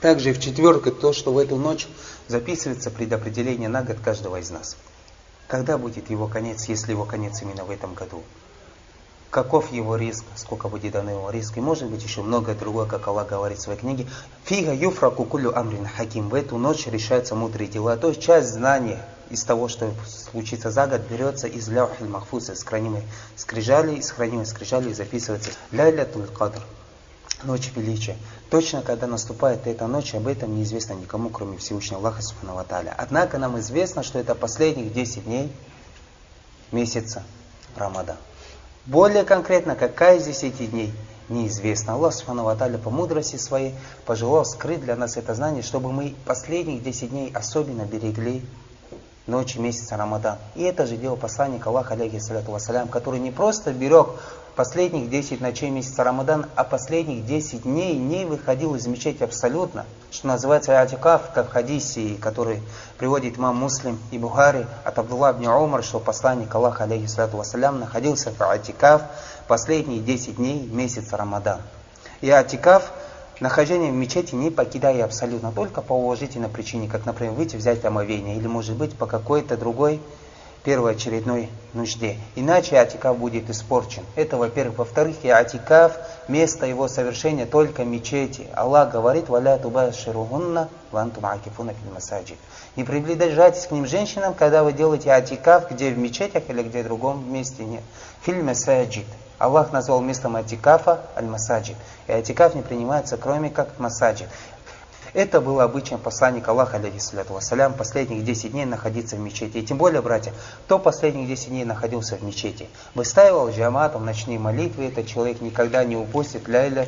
Также и в четверку то, что в эту ночь записывается предопределение на год каждого из нас. Когда будет его конец, если его конец именно в этом году? Каков его риск, сколько будет дано его риск, и может быть еще многое другое, как Аллах говорит в своей книге. Фига юфра кукулю амрин хаким. В эту ночь решаются мудрые дела. То есть часть знания из того, что случится за год, берется из ляухиль махфуса, из хранимой скрижали, из хранимой скрижали и записывается ляйлятуль кадр, ночь величия. Точно, когда наступает эта ночь, об этом неизвестно никому, кроме Всевышнего Аллаха Субхану Однако нам известно, что это последних 10 дней месяца Рамада. Более конкретно, какая из 10 дней, неизвестно. Аллах Субхану по мудрости своей пожелал скрыть для нас это знание, чтобы мы последних 10 дней особенно берегли ночи месяца Рамадан. И это же делал посланник Аллаха, алейхиссалату вассалям, который не просто берег последних 10 ночей месяца Рамадан, а последних 10 дней не выходил из мечети абсолютно, что называется атикаф, как в хадисе, который приводит имам Муслим и Бухари от Абдулла ибн Умар, что посланник Аллаха, алейхиссалату вассалям, находился в атикаф последние 10 дней месяца Рамадан. И атикаф нахождение в мечети не покидая абсолютно, только по уважительной причине, как, например, выйти взять омовение, или, может быть, по какой-то другой первоочередной нужде. Иначе атикав будет испорчен. Это, во-первых. Во-вторых, и атикав, место его совершения только мечети. Аллах говорит, «Валя тубаширугунна вантум акифуна фил масаджид». Не приближайтесь к ним женщинам, когда вы делаете атикав, где в мечетях или где в другом месте. Нет. Фильм масаджид. Аллах назвал местом атикафа аль-масаджид. И атикаф не принимается, кроме как масаджид. Это было обычаем посланника Аллаха, алейхиссалату вассалям, последних 10 дней находиться в мечети. И тем более, братья, кто последних 10 дней находился в мечети, выстаивал джаматом ночные молитвы, этот человек никогда не упустит ляйля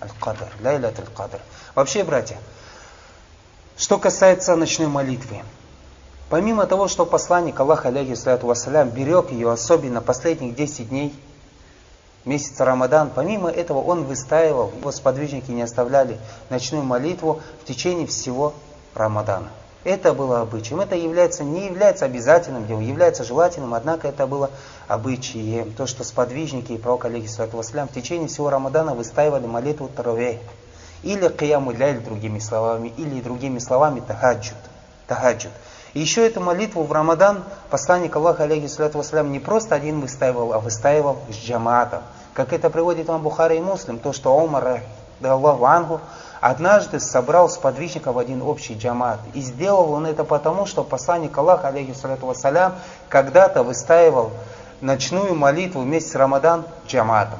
аль-кадр, ляйля аль-кадр. Вообще, братья, что касается ночной молитвы, помимо того, что посланник Аллаха, алейхиссалату вассалям, берег ее особенно последних 10 дней, месяца Рамадан, помимо этого он выстаивал, его сподвижники не оставляли ночную молитву в течение всего Рамадана. Это было обычаем. Это является, не является обязательным делом, является желательным, однако это было обычаем. То, что сподвижники и пророк, алейхиссалату в течение всего Рамадана выстаивали молитву Таравей. Или Кияму Ляль, другими словами, или другими словами Тахаджуд. Тахаджуд. И еще эту молитву в Рамадан посланник Аллаха, алейхиссалату не просто один выстаивал, а выстаивал с джамаатом. Как это приводит вам Бухари и Муслим, то, что Умар, да Аллаху Ангу, однажды собрал сподвижников в один общий джамат. И сделал он это потому, что посланник Аллаха, алейхиссалату вассалям, когда-то выстаивал ночную молитву вместе с Рамадан джаматом.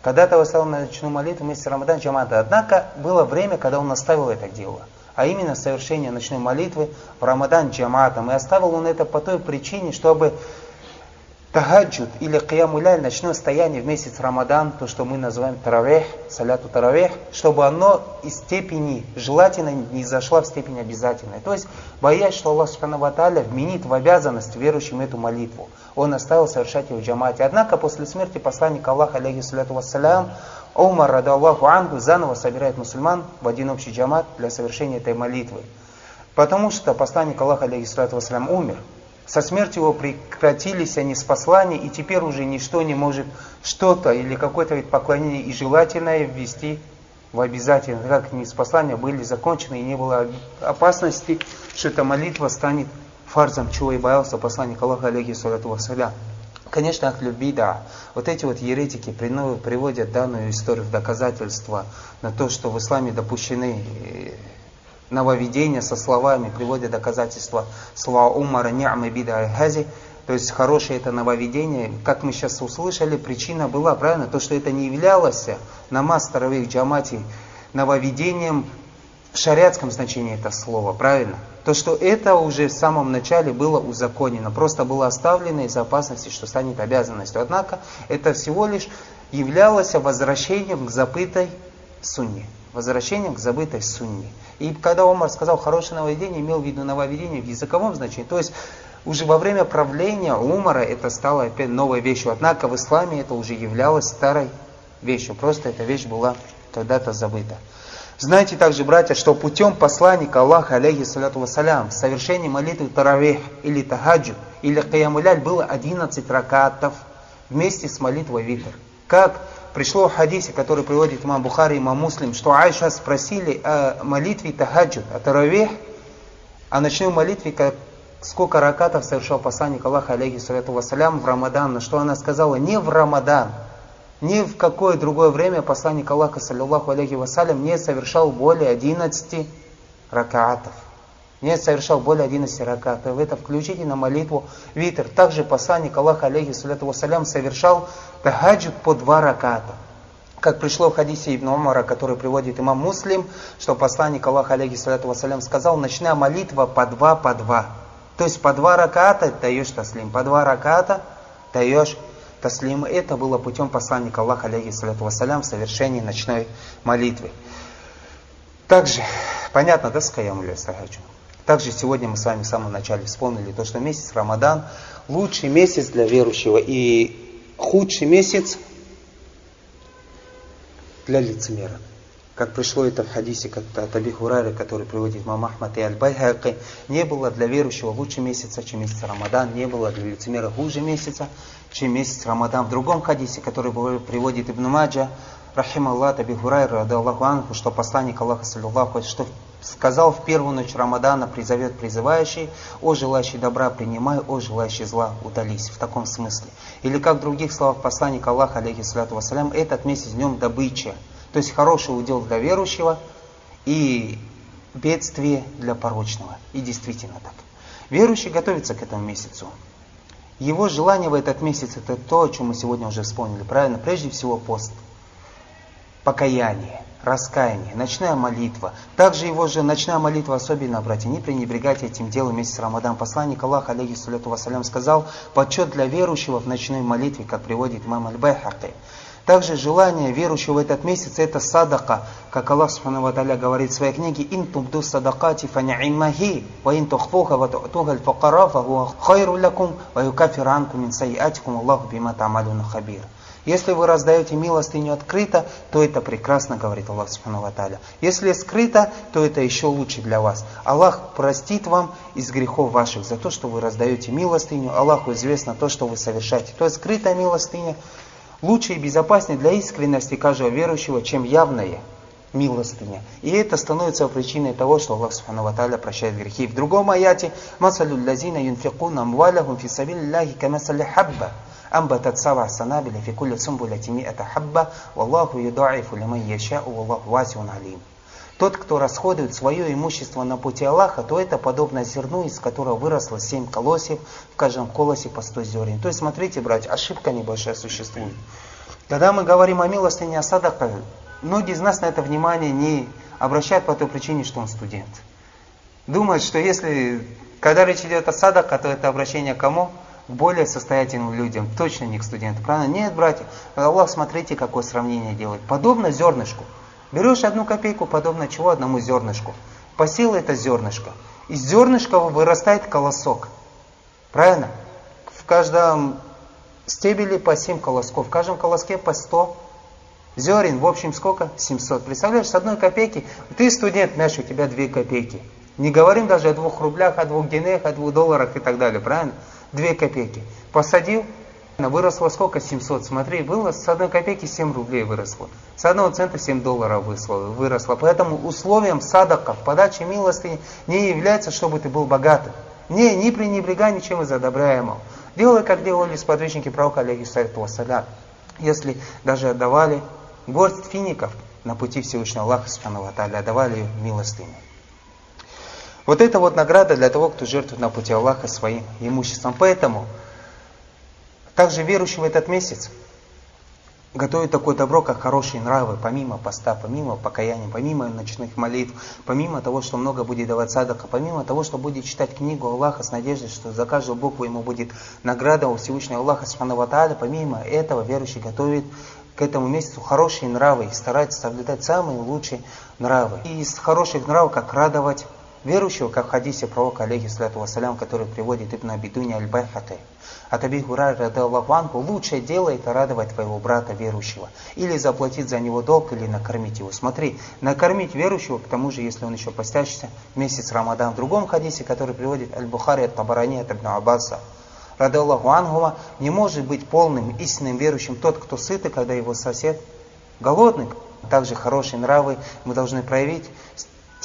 Когда-то выставил ночную молитву вместе с Рамадан джаматом. Однако было время, когда он оставил это дело. А именно совершение ночной молитвы в Рамадан джаматом. И оставил он это по той причине, чтобы Тахаджуд или Киямуляль, ночное стояние в месяц Рамадан, то, что мы называем Таравех, Саляту Таравех, чтобы оно из степени желательно не зашло в степень обязательной. То есть, боясь, что Аллах Субхану вменит в обязанность верующим эту молитву. Он оставил совершать ее в джамате. Однако, после смерти посланника Аллаха, алейхиссалату вассалям, Умар, рада Аллаху Ангу, заново собирает мусульман в один общий джамат для совершения этой молитвы. Потому что посланник Аллаха, алейхиссалату вассалям, умер. Со смертью его прекратились они с послания, и теперь уже ничто не может что-то или какое-то вид поклонения и желательное ввести в обязательно, как не с послания были закончены, и не было опасности, что эта молитва станет фарзом, чего и боялся посланник Аллаха, алейхиссалату вассалям. Конечно, Ахлю да. Вот эти вот еретики приводят данную историю в доказательство на то, что в исламе допущены э, нововведения со словами, приводят доказательства слова Умара Ни'мы бида хази, то есть хорошее это нововведение. Как мы сейчас услышали, причина была, правильно, то, что это не являлось намаз таравих джамати нововведением в шариатском значении это слово, правильно? То, что это уже в самом начале было узаконено, просто было оставлено из-за опасности, что станет обязанностью. Однако это всего лишь являлось возвращением к забытой сунне. Возвращением к забытой сунне. И когда Омар сказал хорошее нововведение, имел в виду нововведение в языковом значении. То есть уже во время правления Умара это стало опять новой вещью. Однако в исламе это уже являлось старой вещью. Просто эта вещь была когда-то забыта. Знаете также, братья, что путем посланника Аллаха, алейхиссалату вассалям, в совершении молитвы Таравих или Тахаджу или Каямуляль было 11 ракатов вместе с молитвой Витр. Как пришло в хадисе, который приводит имам Бухари имам Муслим, что Айша спросили о молитве тахаджуд, о таравих, о ночной молитве, как, сколько ракатов совершал посланник Аллаха, алейхи салату вассалям, в Рамадан, на что она сказала, не в Рамадан, ни в какое другое время посланник Аллаха, саллиллаху алейхи вассалям, не совершал более 11 ракатов. Не совершал более 11 ракатов. Это включите на молитву витр. Также посланник Аллаха, алейхи салату вассалям, совершал тахаджуд по два раката. Как пришло в хадисе Ибн Умара, который приводит имам Муслим, что посланник Аллаха, алейхи салату вассалям, сказал, ночная молитва по два, по два. То есть по два раката даешь таслим, по два раката даешь таслим. Это было путем посланника Аллаха, алейхи салату вассалям, в совершении ночной молитвы. Также, понятно, да, скаяму Сахаджу? Также сегодня мы с вами в самом начале вспомнили то, что месяц Рамадан лучший месяц для верующего и худший месяц для лицемера. Как пришло это в хадисе как от Аби Хурайры, который приводит Мам Ахмад и Аль-Байхаки, не было для верующего лучше месяца, чем месяц Рамадан, не было для лицемера хуже месяца, чем месяц Рамадан. В другом хадисе, который приводит Ибн Маджа, Рахим Аллах Аби Хурайра, Аллаху Анху, что посланник Аллаха, саллиллаху, что сказал в первую ночь Рамадана, призовет призывающий, о желающий добра принимай, о желающий зла удались. В таком смысле. Или как в других словах посланника Аллаха, алейхиссалату вассалям, этот месяц днем добыча. То есть хороший удел для верующего и бедствие для порочного. И действительно так. Верующий готовится к этому месяцу. Его желание в этот месяц это то, о чем мы сегодня уже вспомнили. Правильно? Прежде всего пост – покаяние, раскаяние, ночная молитва. Также его же ночная молитва особенно, братья, не пренебрегайте этим делом месяц Рамадан. Посланник Аллаха, алейхи саляту вассалям, сказал, почет для верующего в ночной молитве, как приводит имам Аль-Байхаки. Также желание верующего в этот месяц это садака, как Аллах Субхану говорит в своей книге «Ин тубду садакати фани'иммахи, ва ин тухфуха ва ту'туха аль-факара, фа хуа хайру лакум, ва юкафир мин сайятикум, Аллаху бима тамалюна хабир». Если вы раздаете милостыню открыто, то это прекрасно, говорит Аллах Субхану Ваталя. Если скрыто, то это еще лучше для вас. Аллах простит вам из грехов ваших за то, что вы раздаете милостыню. Аллаху известно то, что вы совершаете. То есть скрытая милостыня лучше и безопаснее для искренности каждого верующего, чем явная милостыня. И это становится причиной того, что Аллах Субхану Ваталя прощает грехи. В другом аяте «Масалю лазина юнфикуна амвалахум фи сабилляхи камасали хабба». أنبتت سبع سنابل في كل سنبلة مئة حبة والله يضاعف لمن يشاء والله واسع عليم Тот, кто расходует свое имущество на пути Аллаха, то это подобно зерну, из которого выросло семь колосьев, в каждом колосе по сто зерен. То есть, смотрите, братья, ошибка небольшая существует. Когда мы говорим о милостыне осадака, многие из нас на это внимание не обращают по той причине, что он студент. Думают, что если, когда речь идет о садака, то это обращение к кому? Более состоятельным людям, точно не к студентам. Правильно? Нет, братья. Аллах, смотрите, какое сравнение делает. Подобно зернышку. Берешь одну копейку, подобно чего? Одному зернышку. Посел это зернышко. Из зернышка вырастает колосок. Правильно? В каждом стебеле по 7 колосков. В каждом колоске по 100 зерен. В общем, сколько? 700. Представляешь, с одной копейки. Ты студент, знаешь, у тебя 2 копейки. Не говорим даже о двух рублях, о двух генеях, о двух долларах и так далее. Правильно? 2 копейки. Посадил, выросло сколько? 700. Смотри, было с одной копейки 7 рублей выросло. С одного цента 7 долларов выросло. Поэтому условием садака в подаче милости не является, чтобы ты был богатым. Не, не пренебрегай ничем из одобряемого. Делай, как делали сподвижники пророка, алейхиссалату вассалям. Если даже отдавали горсть фиников на пути Всевышнего Аллаха, отдавали милостыню. Вот это вот награда для того, кто жертвует на пути Аллаха своим имуществом. Поэтому также верующий в этот месяц готовит такое добро, как хорошие нравы, помимо поста, помимо покаяния, помимо ночных молитв, помимо того, что много будет давать садака, помимо того, что будет читать книгу Аллаха с надеждой, что за каждую букву ему будет награда у Всевышнего Аллаха Субхану помимо этого верующий готовит к этому месяцу хорошие нравы и старается соблюдать самые лучшие нравы. И из хороших нравов, как радовать верующего, как в хадисе пророка, алейхиссалату вассалям, который приводит Ибн Абидуни аль-Байхаты. От Аби Хурайра радаллаху анху, лучшее дело это радовать твоего брата верующего. Или заплатить за него долг, или накормить его. Смотри, накормить верующего, к тому же, если он еще постящийся, месяц Рамадан. В другом хадисе, который приводит Аль-Бухари от Табарани от Ибн Аббаса, Рада Аллаху Ангума, не может быть полным истинным верующим тот, кто сытый, когда его сосед голодный. Также хорошие нравы мы должны проявить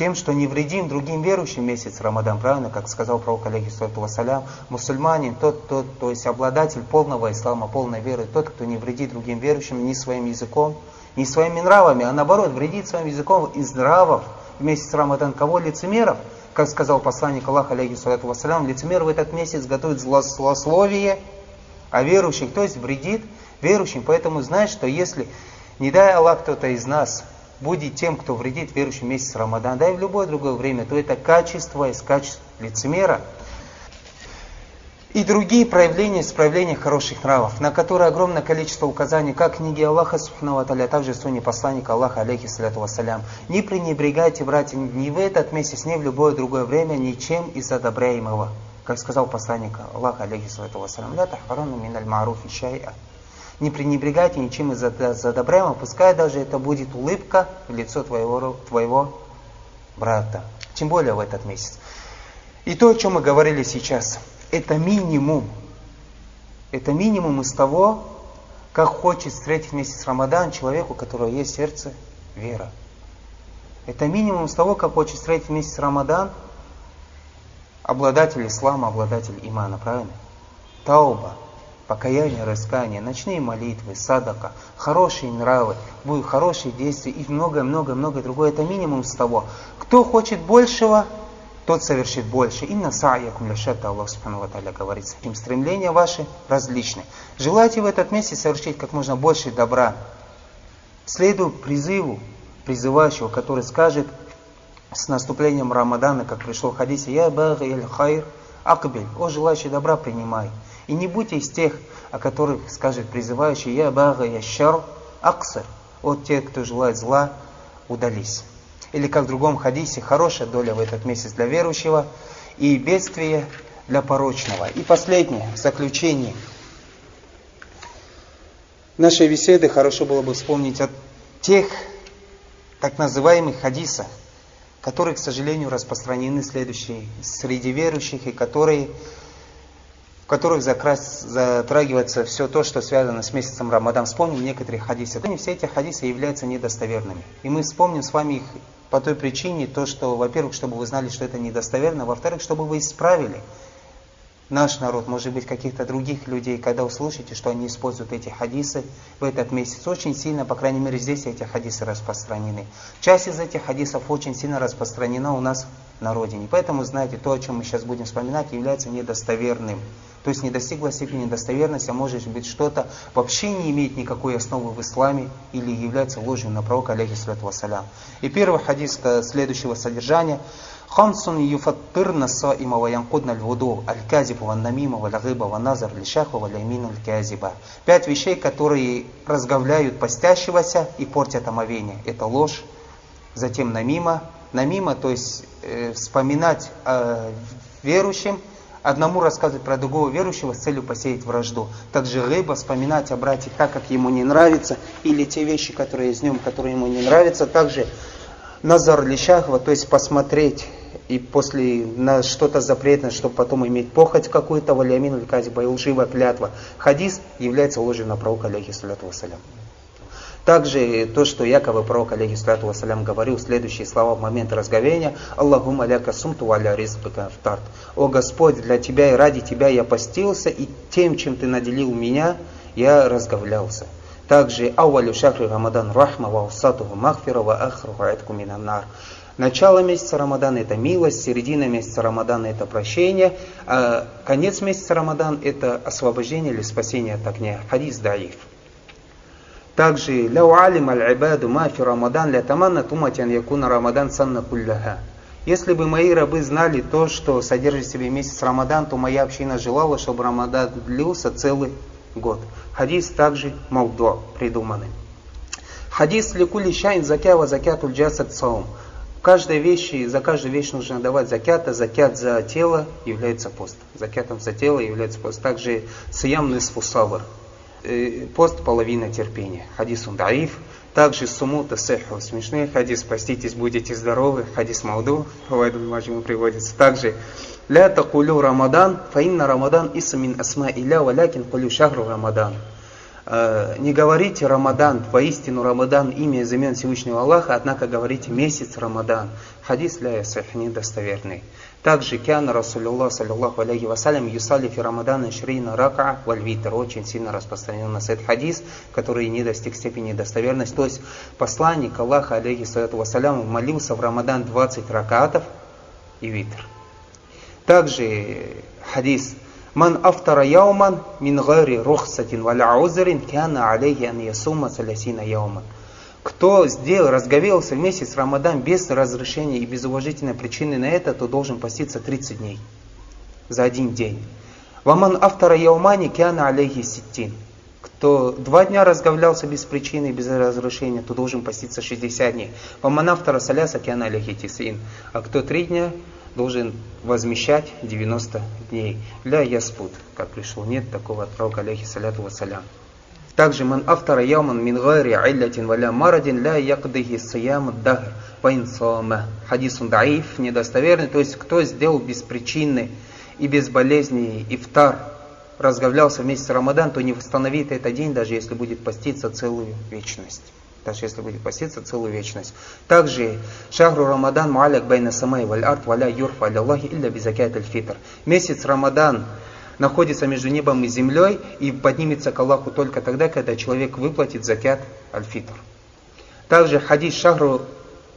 тем, что не вредим другим верующим месяц Рамадан, правильно, как сказал пророк алейхиссалату вассалям, мусульманин, тот, тот, то есть обладатель полного ислама, полной веры, тот, кто не вредит другим верующим ни своим языком, ни своими нравами, а наоборот, вредит своим языком из нравов в месяц Рамадан. Кого? Лицемеров? Как сказал посланник Аллаха, алейхиссалату вассалям, лицемер в этот месяц готовит злословие, а верующих, то есть вредит верующим. Поэтому знай, что если, не дай Аллах, кто-то из нас будет тем, кто вредит верующим месяц Рамадан, да и в любое другое время, то это качество из качеств лицемера. И другие проявления проявления хороших нравов, на которые огромное количество указаний, как в книге Аллаха, Субхану а также в суне посланника Аллаха, алейхи саляту вассалям. Не пренебрегайте, братья, ни в этот месяц, ни в любое другое время, ничем из одобряемого. Как сказал посланник Аллаха, алейхи салату вассалям, «Ля тахарану миналь маруфи шай'a». Не пренебрегайте ничем из одобряемого, пускай даже это будет улыбка в лицо твоего, твоего брата. Тем более в этот месяц. И то, о чем мы говорили сейчас, это минимум. Это минимум из того, как хочет встретить месяц Рамадан человеку, у которого есть сердце вера. Это минимум из того, как хочет встретить месяц Рамадан обладатель ислама, обладатель имана, правильно? Тауба, покаяние, раскаяние, ночные молитвы, садака, хорошие нравы, будут хорошие действия и многое-многое-многое другое. Это минимум с того. Кто хочет большего, тот совершит больше. Инна са'якум ляшата, Аллах Субхану Ва говорит. Им стремления ваши различны. Желайте в этот месяц совершить как можно больше добра. Следуй призыву призывающего, который скажет с наступлением Рамадана, как пришло в хадисе, «Я баги иль хайр акбель». «О, желающий добра, принимай». И не будьте из тех, о которых скажет призывающий «Я бага ящар аксар». От тех, кто желает зла, удались. Или как в другом хадисе, хорошая доля в этот месяц для верующего и бедствие для порочного. И последнее, в заключении нашей беседы хорошо было бы вспомнить о тех так называемых хадисах, которые, к сожалению, распространены следующие среди верующих и которые которых затрагивается все то, что связано с месяцем Рамадан. Вспомним некоторые хадисы. Все эти хадисы являются недостоверными. И мы вспомним с вами их по той причине, то, что, во-первых, чтобы вы знали, что это недостоверно, во-вторых, чтобы вы исправили наш народ, может быть, каких-то других людей, когда услышите, что они используют эти хадисы в этот месяц, очень сильно, по крайней мере, здесь эти хадисы распространены. Часть из этих хадисов очень сильно распространена у нас на родине. Поэтому, знаете, то, о чем мы сейчас будем вспоминать, является недостоверным. То есть не достигла степени достоверности, а может быть что-то вообще не имеет никакой основы в исламе или является ложью на пророка, алейхиссалату вассалям. И первый хадис следующего содержания. Хамсун юфаттырна саима ва янкудна львуду аль-казибу ва намима ва лагиба ва назар лишахва ва лаймину аль-казиба. Пять вещей, которые разговляют постящегося и портят омовение. Это ложь, затем намима. Намима, то есть э, вспоминать э, верующим, одному рассказывать про другого верующего с целью посеять вражду. Также рыба, вспоминать о брате так, как ему не нравится, или те вещи, которые есть в которые ему не нравятся. Также назар лишахва, то есть посмотреть и после на что-то запретное, чтобы потом иметь похоть какую-то, валямин и лживая клятва. Хадис является ложью на пророка, алейхиссалату вассалям. Также то, что якобы пророк, алейхиссалату вассалям, говорил следующие слова в момент разговения. Аллахум аляка сумту валя ризбака втарт. О Господь, для Тебя и ради Тебя я постился, и тем, чем Ты наделил меня, я разговлялся. Также ауалю шахри Рамадан рахма ва усатуху махфира ва ахруху минаннар. Начало месяца Рамадана это милость, середина месяца Рамадана это прощение, а конец месяца Рамадан это освобождение или спасение от огня. Хадис даиф. Также «Ляу алим аль-ибаду мафи Рамадан ля таманна туматян якуна Рамадан санна кулляха». Если бы мои рабы знали то, что содержит в себе месяц Рамадан, то моя община желала, чтобы Рамадан длился целый год. Хадис также молдо придуманы. Хадис ликули шайн закява закятуль джасад саум. Каждой вещи, за каждую вещь нужно давать закят, а закят за тело является пост. Закятом за тело является пост. Также сиям нисфусавр. Э, пост – половина терпения. Хадис Ундаиф. Также суму тасеху смешные хадис, поститесь, будете здоровы, хадис Мауду, в мажиму приводится. Также ля такулю рамадан, фаинна рамадан исамин асма иля, валякин кулю шахру рамадан. Э, не говорите Рамадан, воистину Рамадан, имя из имен Всевышнего Аллаха, однако говорите месяц Рамадан. Хадис ля ясах недостоверный. Также Киана Расулюллах, саллиллаху алейхи вассалям, юсали фи Рамадана шрина рака вальвитр. Очень сильно распространен на этот хадис, который не достиг степени достоверности. То есть посланник Аллаха, алейхи салату вассалям, молился в Рамадан 20 ракатов и витр. Также хадис Ман афтара яуман мин гари рухсатин валя узрин кяна алейхи ан ясума салясина яуман. Кто сделал, разговелся в месяц Рамадан без разрешения и без уважительной причины на это, то должен поститься 30 дней за один день. Ваман автора яумани кяна алейхи ситтин. Кто два дня разговлялся без причины и без разрешения, то должен поститься 60 дней. Ваман автора саляса кяна алейхи тисин. А кто три дня должен возмещать 90 дней. Для яспут, как пришел, нет такого от пророка, алейхи саляту вассалям. Также ман автора яман мин гайри иллятин валя марадин ля якдихи сиям дахр вайн сома. Хадисун даиф, недостоверный, то есть кто сделал без причины и без болезни ифтар, разговлялся вместе с Рамадан, то не восстановит этот день, даже если будет поститься целую вечность даже если будет поститься целую вечность. Также شهر رمضان معلق بين السماء والأرض ولا يرفع إلى الله إلا بزكاة الفطر. Месяц Рамадан находится между небом и землей и поднимется к Аллаху только тогда, когда человек выплатит закят аль-фитр. Также хадис شهر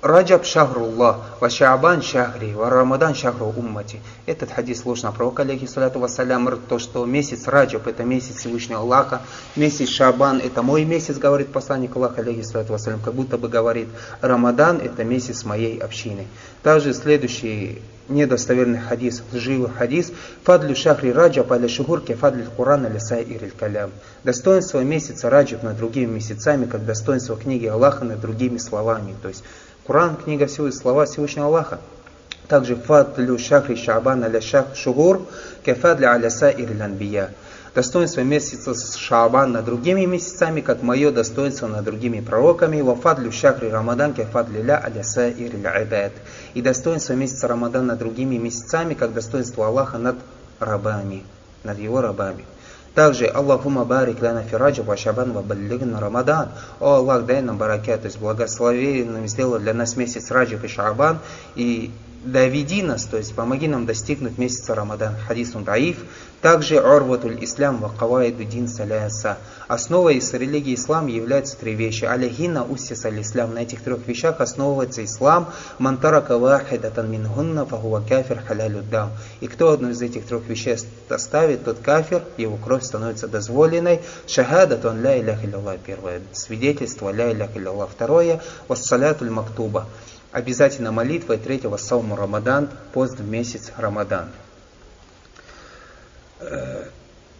رجب شهر الله، وشعبان شهري، ورمضان شهر أمتي. Этот хадис сложно пророк, عليه الصلاة والسلام, то, что месяц Раджаб это месяц Всевышнего Аллаха, месяц Шабан это мой месяц, говорит посланник Аллаха, алейхи салату вассалям, как будто бы говорит, Рамадан это месяц моей общины. Также следующий недостоверный хадис, лживый хадис, фадлю шахри раджаб аля шухурке фадлю Куран аля сайир калям. Достоинство месяца раджаб над другими месяцами, как достоинство книги Аллаха над другими словами. То есть Коран, книга всего слова Всевышнего Аллаха. Также фадлю шахри шабан аля шах шугур, кефадля аля саир ланбия. Достоинство месяца Шабан над другими месяцами, как мое достоинство над другими пророками. Вафадлю шахри Рамадан кефадли ля аля саир ибад. И достоинство месяца Рамадан над другими месяцами, как достоинство Аллаха над рабами, над его рабами. Также Аллахума барик лана фираджа ва шабан ва баллигна Рамадан. О Аллах, дай нам баракет, то есть благословенным сделал для нас месяц Раджаб и Шабан. И доведи нас, то есть помоги нам достигнуть месяца Рамадан. Хадисун даиф. Также Орватуль Ислам ва Кавайду Дин Саляса. Основой из религии ислам являются три вещи. Алихина уссис аль ислам. На этих трех вещах основывается ислам. Мантара кавахидатан мингунна фахуа кафир халялюддам. И кто одну из этих трех вещей оставит, тот кафир, его кровь становится дозволенной. Шахадатун ля илях. Первое. Свидетельство ля илях. Второе. Вассалятуль мактуба. Обязательно молитва. И третье. Вассалму Рамадан. Пост в месяц Рамадан. Э,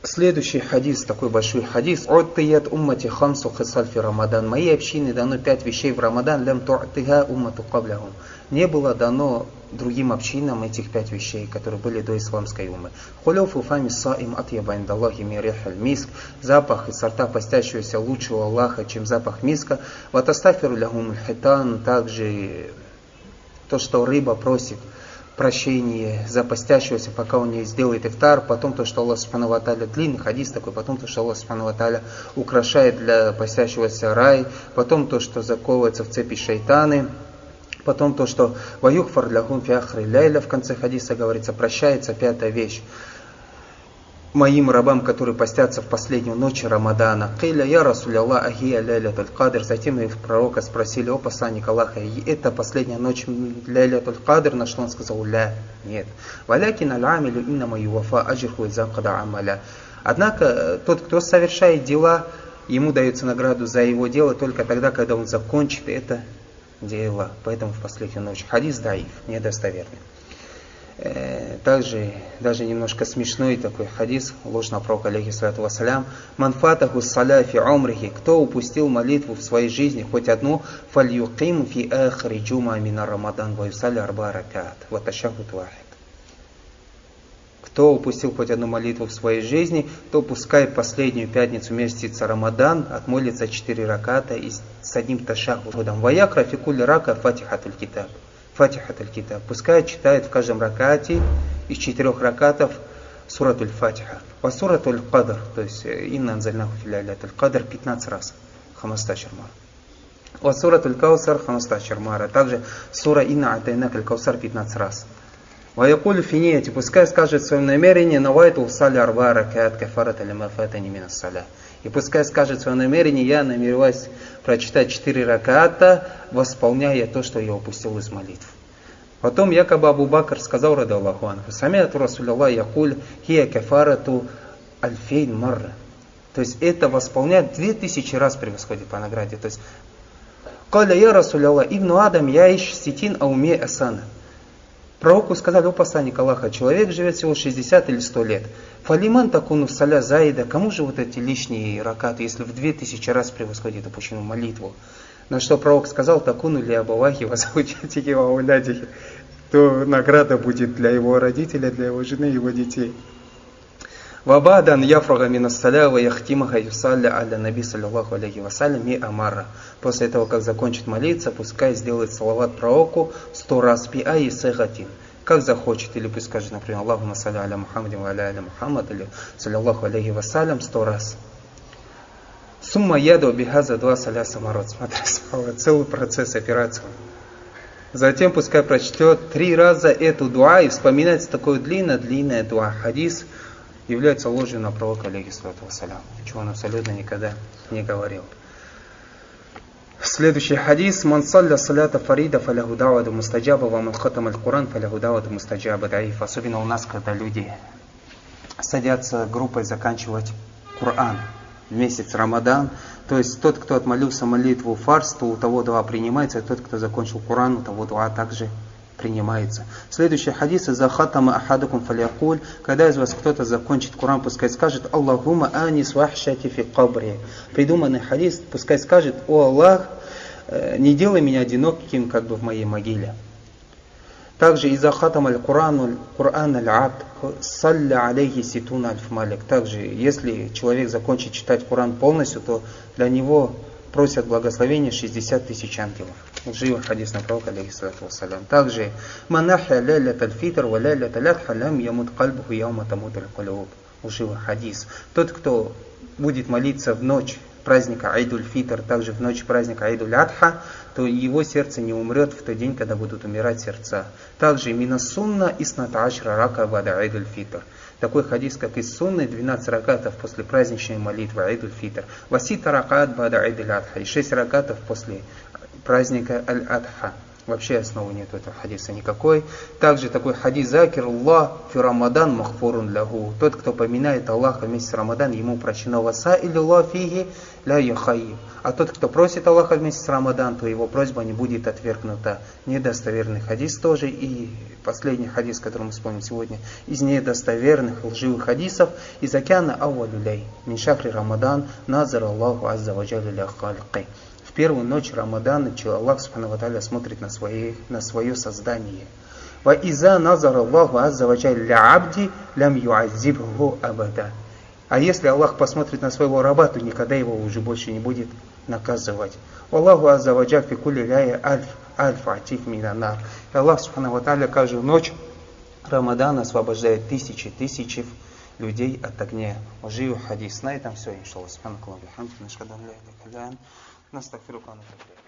следующий хадис, такой большой хадис. Оттият уммати хамсу хисаль фи Рамадан. Моей общине дано пять вещей в Рамадан. Лям ту'тига уммату каблягум. Не было дано другим общинам этих пять вещей, которые были до исламской умы. Хулёф уфами саим атьяба индаллахи мирихаль миск. Запах из сорта постящегося лучшего Аллаха, чем запах миска. Ватастафиру лягум хитан. Также то, что рыба просит прощение за постящегося, пока он не сделает ифтар, потом то, что Аллах Субхану Ваталя, длинный хадис такой, потом то, что Аллах Субхану Ваталя украшает для постящегося рай, потом то, что заковывается в цепи шайтаны, потом то, что ваюхфар для гум фиахри ляйля, в конце хадиса говорится, прощается пятая вещь моим рабам, которые постятся в последнюю ночь Рамадана. Киля я Расуль Аллах ахия ляйлятуль кадр. Затем их пророка спросили, о посланник Аллаха, это последняя ночь ляйлятуль кадр, на что он сказал, ля, нет. Валякин аль-амилю иннама ювафа аджирху изакада амаля. Однако тот, кто совершает дела, ему дается награду за его дело только тогда, когда он закончит это дело. Поэтому в последнюю ночь. Хадис даиф, недостоверный. Также даже немножко смешной такой хадис, ложно пророк, алейхи салату вассалям, манфатаху саляфи умрихи, кто упустил молитву в своей жизни, хоть одну, фальюким фи ахри джума мина рамадан ваюсали арба ракат, ваташахут вахид. Кто упустил хоть одну молитву в своей жизни, то пускай последнюю пятницу месяца Рамадан отмолится четыре раката и с одним ташахудом. Ваяк рафикуль рака фатихатуль китаб. فاتحة الكتاب. Пускай читает в каждом ракате из четырех ракатов سورة الفاتحة. وسورة القدر, то есть э, إنا أنزلناه في ليلة القدر 15 раз. خمسة عشر مرة. وسورة الكوثر خمسة عشر مرة. Также сура إنا أعطيناك الكوثر 15 раз. ويقول في نيته, пускай скажет в своем намерении, نويت أصلي أربع ركعات كفارة لما فاتني من الصلاة. И пускай скажет в своем намерении, я намереваюсь прочитать четыре раката, восполняя то, что я упустил из молитв. Потом якобы Абу Бакр сказал, рада Аллаху анху, самиату Расуляллах якуль хия кафарату альфейн марра. То есть это восполняет две тысячи раз превосходит по награде. То есть, Каля я Расуляллах, Ибн Адам, я ищ сетин ауме асана. Пророку сказали, о посланник Аллаха, человек живет всего 60 или 100 лет. Фалиман такуну саля заида, кому же вот эти лишние ракаты, если в 2000 раз превосходит опущенную молитву? На что пророк сказал, такуну ли абавахи возвучатики ваулядихи, то награда будет для его родителя, для его жены, его детей. Вабадан яфрага минассаля ва яхтимаха юсалля аля наби саллаллаху алейхи вассалям и амара. После того, как закончит молиться, пускай сделает салават пророку сто раз пи и сехатин как захочет, или пусть скажет, например, Аллаху насаля аля Мухаммадин ва аля аля Мухаммад, или саллиллаху алейхи вассалям сто раз. Сумма яду бихаза два саля самарот. Смотри, целый процесс операции. Затем пускай прочтет три раза эту дуа и вспоминается такое длинное-длинное дуа. Хадис является ложью на пророка, алейхиссалату вассалям, чего он абсолютно никогда не говорил. Следующий хадис. Ман салля салята фарида фаляху мустаджаба, ва ман хатам аль-Куран фаляху мустаджаба даиф. Особенно у нас, когда люди садятся группой заканчивать Коран в месяц Рамадан. То есть тот, кто отмолился молитву фарс, то у того дуа принимается, а тот, кто закончил Коран, у того дуа также принимается. Следующий хадис из Ахатама Ахадакум Фалякуль, когда из вас кто-то закончит Коран, пускай скажет Аллахума анис вахшати фи кабри. Придуманный хадис, пускай скажет, о Аллах, э, не делай меня одиноким как бы в моей могиле. Также из Ахатам аль-Куран Куран аль-Абд салля алейхи ситуна аль Также, если человек закончит читать Коран полностью, то для него просят благословения 60 тысяч ангелов. Живо хадис на пророка, алейхиссалату вассалям. Также, манахя лялят аль-фитр ва лялят аль-адха лям ямут кальбуху яума тамут аль-кулуб. Живо хадис. Тот, кто будет молиться в ночь праздника Айдуль-Фитр, также в ночь праздника Айдуль-Адха, то его сердце не умрет в тот день, когда будут умирать сердца. Также минасунна исната рака бада Айдуль-Фитр. Такой хадис, как из сунны, 12 ракатов после праздничной молитвы Айдуль Фитр. Васита ракат бада Айдуль Адха. И 6 ракатов после праздника Аль-Адха. Вообще основы нет этого хадиса никакой. Также такой хадис Закир Аллах фи Рамадан махфурун лягу. Тот, кто поминает Аллаха с Рамадан, ему прощено васа или фиги ля яхаи. А тот, кто просит Аллаха вместе с Рамадан, то его просьба не будет отвергнута. Недостоверный хадис тоже и последний хадис, который мы вспомним сегодня, из недостоверных лживых хадисов из океана Ауалюлей. Миншахри Рамадан назар Аллаху Азза Ваджалю халқи. Первую ночь Рамадана Аллах Субхану смотрит на, свои, на свое создание. Ва иза назар Аллаху Азза Ваджалю абди лям юазибху абада. А если Аллах посмотрит на своего раба, то никогда его уже больше не будет наказывать. Аллаху Аззаваджа фи кули ляя альф, альф атиф минанар. Аллах Субхану каждую ночь Рамадан освобождает тысячи, тысячи людей от огня. Оживу хадис. На этом все, иншаллах. Субхану Аллаху, бихамдихи, нашкадан ля, ля, ля, настагфирука,